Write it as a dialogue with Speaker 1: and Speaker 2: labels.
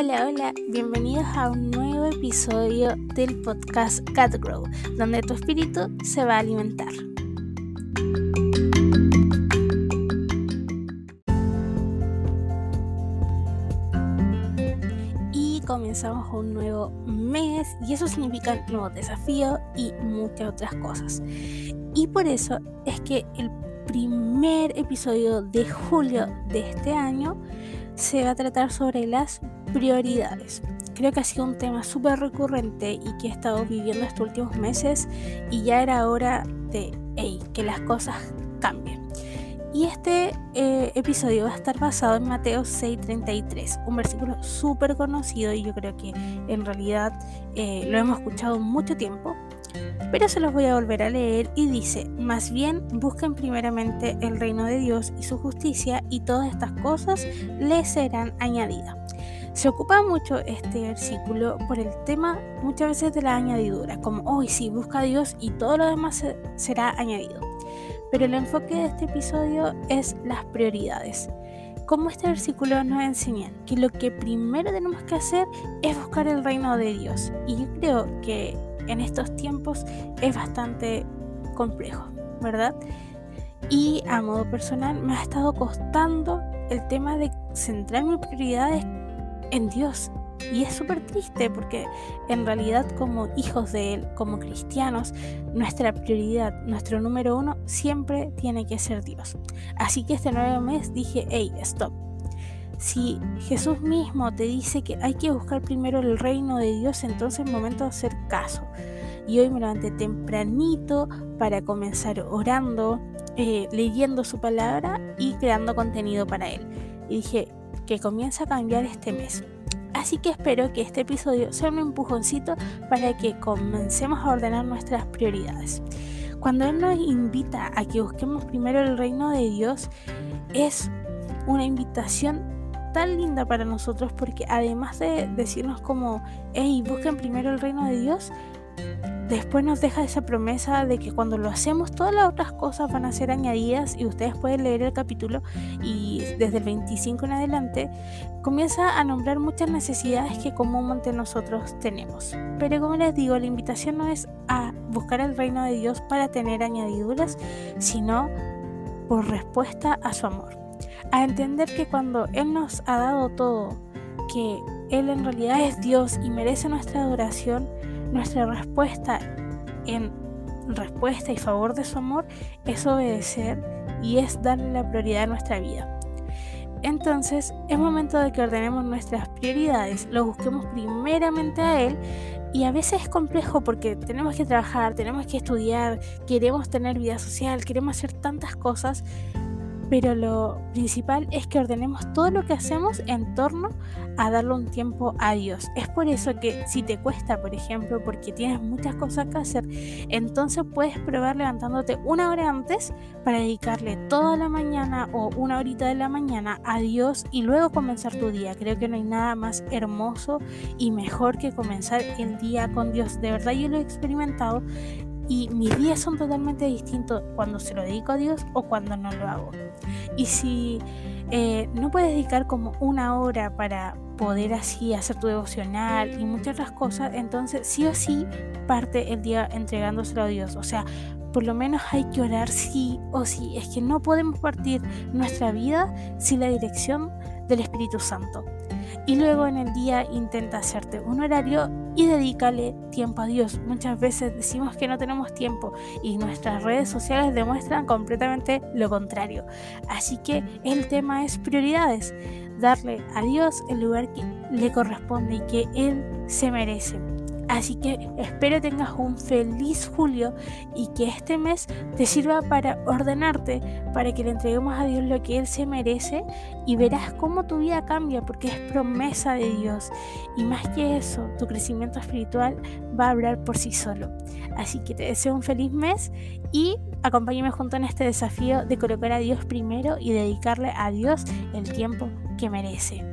Speaker 1: Hola, hola, bienvenidos a un nuevo episodio del podcast Cat Grow, donde tu espíritu se va a alimentar. Y comenzamos un nuevo mes y eso significa nuevo desafío y muchas otras cosas. Y por eso es que el primer episodio de julio de este año se va a tratar sobre las prioridades. Creo que ha sido un tema súper recurrente y que he estado viviendo estos últimos meses y ya era hora de que las cosas cambien. Y este eh, episodio va a estar basado en Mateo 6:33, un versículo súper conocido y yo creo que en realidad eh, lo hemos escuchado mucho tiempo, pero se los voy a volver a leer y dice, más bien busquen primeramente el reino de Dios y su justicia y todas estas cosas les serán añadidas. Se ocupa mucho este versículo por el tema muchas veces de la añadidura, como hoy sí, busca a Dios y todo lo demás será añadido. Pero el enfoque de este episodio es las prioridades. Como este versículo nos enseña que lo que primero tenemos que hacer es buscar el reino de Dios. Y yo creo que en estos tiempos es bastante complejo, ¿verdad? Y a modo personal me ha estado costando el tema de centrar mis prioridades en Dios. Y es súper triste porque en realidad como hijos de Él, como cristianos, nuestra prioridad, nuestro número uno, siempre tiene que ser Dios. Así que este nuevo mes dije, hey, stop. Si Jesús mismo te dice que hay que buscar primero el reino de Dios, entonces es momento de hacer caso. Y hoy me levanté tempranito para comenzar orando, eh, leyendo su palabra y creando contenido para Él. Y dije, que comienza a cambiar este mes. Así que espero que este episodio sea un empujoncito para que comencemos a ordenar nuestras prioridades. Cuando Él nos invita a que busquemos primero el reino de Dios, es una invitación tan linda para nosotros porque además de decirnos como, hey, busquen primero el reino de Dios, después nos deja esa promesa de que cuando lo hacemos todas las otras cosas van a ser añadidas y ustedes pueden leer el capítulo y desde el 25 en adelante comienza a nombrar muchas necesidades que comúnmente nosotros tenemos. Pero como les digo, la invitación no es a buscar el reino de Dios para tener añadiduras, sino por respuesta a su amor. A entender que cuando Él nos ha dado todo, que Él en realidad es Dios y merece nuestra adoración, nuestra respuesta en respuesta y favor de su amor es obedecer y es darle la prioridad a nuestra vida. Entonces es momento de que ordenemos nuestras prioridades, lo busquemos primeramente a Él y a veces es complejo porque tenemos que trabajar, tenemos que estudiar, queremos tener vida social, queremos hacer tantas cosas pero lo principal es que ordenemos todo lo que hacemos en torno a darle un tiempo a Dios. Es por eso que si te cuesta, por ejemplo, porque tienes muchas cosas que hacer, entonces puedes probar levantándote una hora antes para dedicarle toda la mañana o una horita de la mañana a Dios y luego comenzar tu día. Creo que no hay nada más hermoso y mejor que comenzar el día con Dios. De verdad yo lo he experimentado y mis días son totalmente distintos cuando se lo dedico a Dios o cuando no lo hago. Y si eh, no puedes dedicar como una hora para poder así hacer tu devocional y muchas otras cosas, entonces sí o sí parte el día entregándoselo a Dios. O sea, por lo menos hay que orar sí o sí. Es que no podemos partir nuestra vida sin la dirección del Espíritu Santo y luego en el día intenta hacerte un horario y dedícale tiempo a Dios. Muchas veces decimos que no tenemos tiempo y nuestras redes sociales demuestran completamente lo contrario. Así que el tema es prioridades, darle a Dios el lugar que le corresponde y que Él se merece. Así que espero tengas un feliz julio y que este mes te sirva para ordenarte, para que le entreguemos a Dios lo que Él se merece y verás cómo tu vida cambia porque es promesa de Dios. Y más que eso, tu crecimiento espiritual va a hablar por sí solo. Así que te deseo un feliz mes y acompáñame junto en este desafío de colocar a Dios primero y dedicarle a Dios el tiempo que merece.